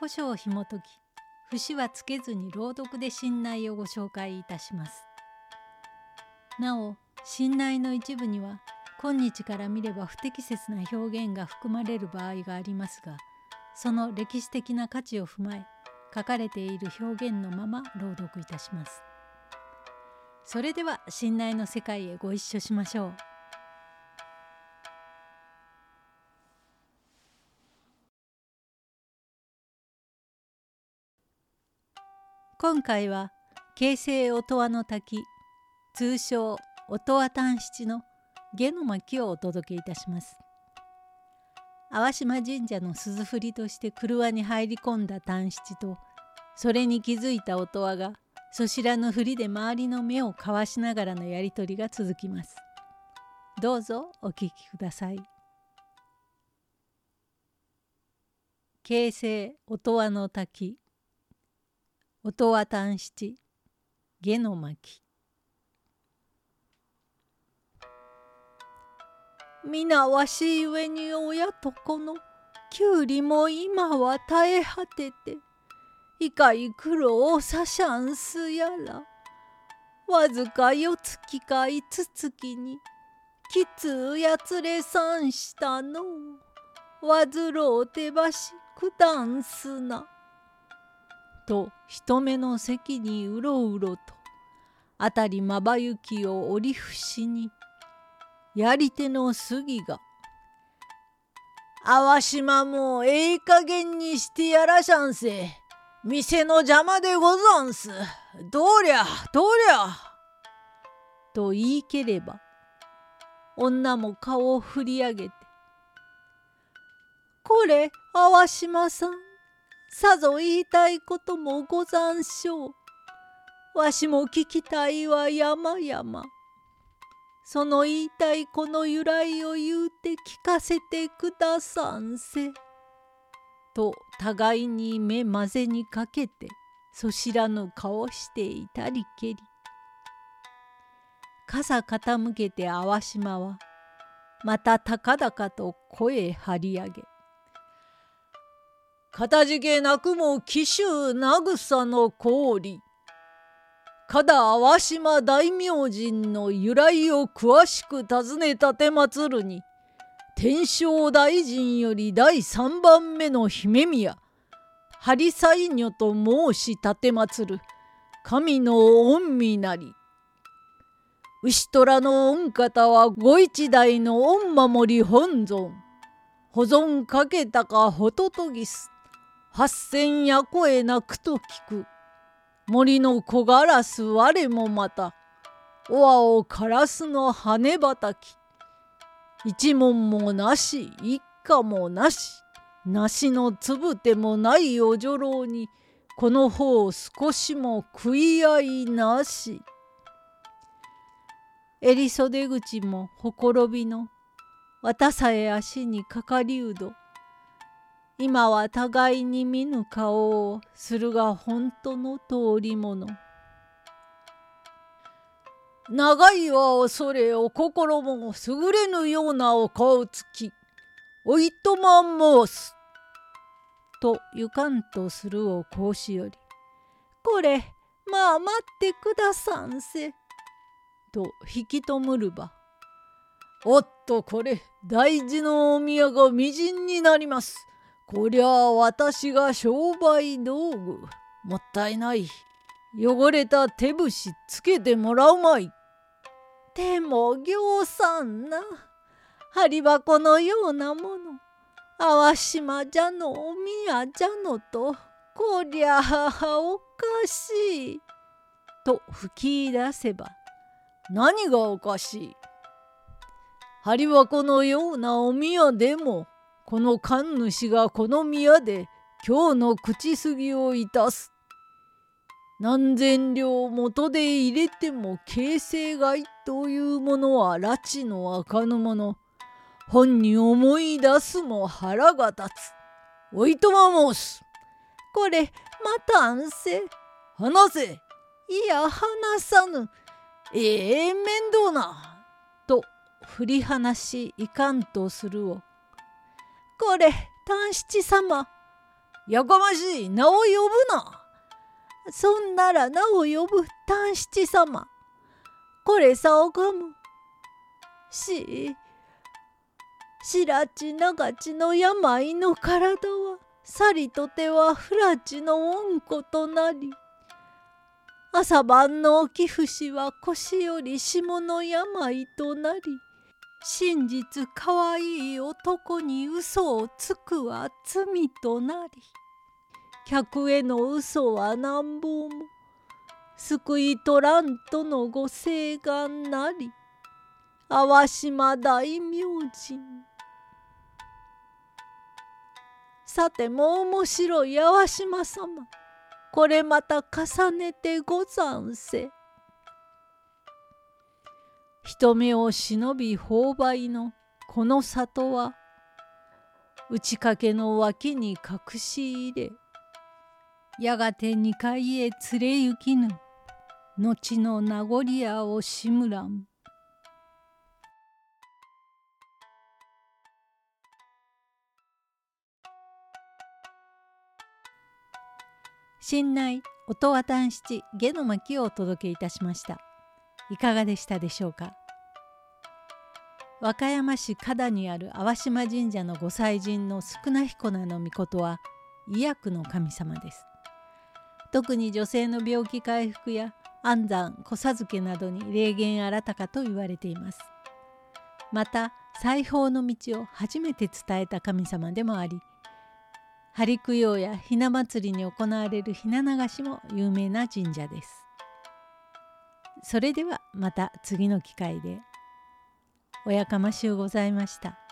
古書を紐解き節はつけずに朗読で信内をご紹介いたします。なお信内の一部には今日から見れば不適切な表現が含まれる場合がありますがその歴史的な価値を踏まえ書かれている表現のまま朗読いたします。それでは信内の世界へご一緒しましょう。今回は京成音羽の滝通称音羽丹七の下の巻をお届けいたします。淡島神社の鈴振りとして車に入り込んだ丹七とそれに気づいた音羽がそしらの振りで周りの目をかわしながらのやり取りが続きます。どうぞお聞きください。京成音羽の滝音は短七下の巻皆わしゆえに親と子のきゅうりも今は耐え果てていかい苦労をさしゃんすやらわずか四月か五月にきつうやつれさんしたのわずろうてばしくだんすな。と人目の席にうろうろと辺りまばゆきを折り伏しにやり手の杉が「淡島もええ加減にしてやらしゃんせ。店の邪魔でござんす。どりゃどりゃ」と言いければ女も顔を振り上げて「これ淡島さん。さぞ言いたいこともござんしょう。わしも聞きたいは山々。その言いたいこの由来を言うて聞かせてくださんせ。と互いに目まぜにかけてそしらぬ顔していたりけり。傘傾けて淡島はまた高々と声張り上げかたじけなくも紀州渚の氷。加田淡島大明神の由来を詳しく尋ねたてまつるに天正大臣より第三番目の姫宮ハリサイニョと申し奉る神の御身なり。牛虎の御方はご一代の御守り本尊。保存かけたかホトトギス八千や声なくと聞く。森の木ガラス我もまたおわをカラスの羽ばたき。一門もなし一家もなし梨のつぶてもないお女郎にこの方少しも食い合いなし。襟袖口もほころびの綿さえ足にかかりうど今は互いに見ぬ顔をするが本当の通りもの。長いは恐れお心も優れぬようなお顔つきおいとま申す。とゆかんとするをこうしよりこれまあ待ってくださんせ。と引き止むるば。おっとこれ大事のお宮がみじんになります。こりゃあ私が商売道具。もったいない。汚れた手節つけてもらうまい。でも行さんな。針箱のようなもの。淡島じゃのお宮じゃのと。こりゃあおかしい。と吹き出せば何がおかしい？針箱のようなお宮でもこの神主がこの宮で今日の口すぎをいたす。何千両元で入れても形成外というものは拉致のあかぬもの。本に思い出すも腹が立つ。おいとま申す。これまたんせ。話せ。いや話さぬ。ええー、面倒な。と振り離しいかんとするを。これ丹七様。やかましい名を呼ぶな。そんなら名を呼ぶ丹七様。これさおかむ。し、白地長地の病の体は、さりとては不らちの恩子となり、朝晩の置き節は腰より下の病となり、真実かわいい男に嘘をつくは罪となり客への嘘はなんぼも救い取らんとのご請願なり淡島大明神さても面白い淡島様これまた重ねてござんせ。人目を忍び勾配のこの里は打ち掛けの脇に隠し入れやがて二階へ連れ行きぬ後の名残屋をしむらん。新内音羽男七下の巻をお届けいたしました。いかがでしたでしょうか？和歌山市加田にある淡島神社の御祭神の少な彦名の御は医薬の神様です。特に女性の病気回復や安産子授けなどに霊言あらたかと言われています。また裁縫の道を初めて伝えた神様でもあり針供養やひな祭りに行われるひな流しも有名な神社です。それではまた次の機会で。おやかましゅうございました。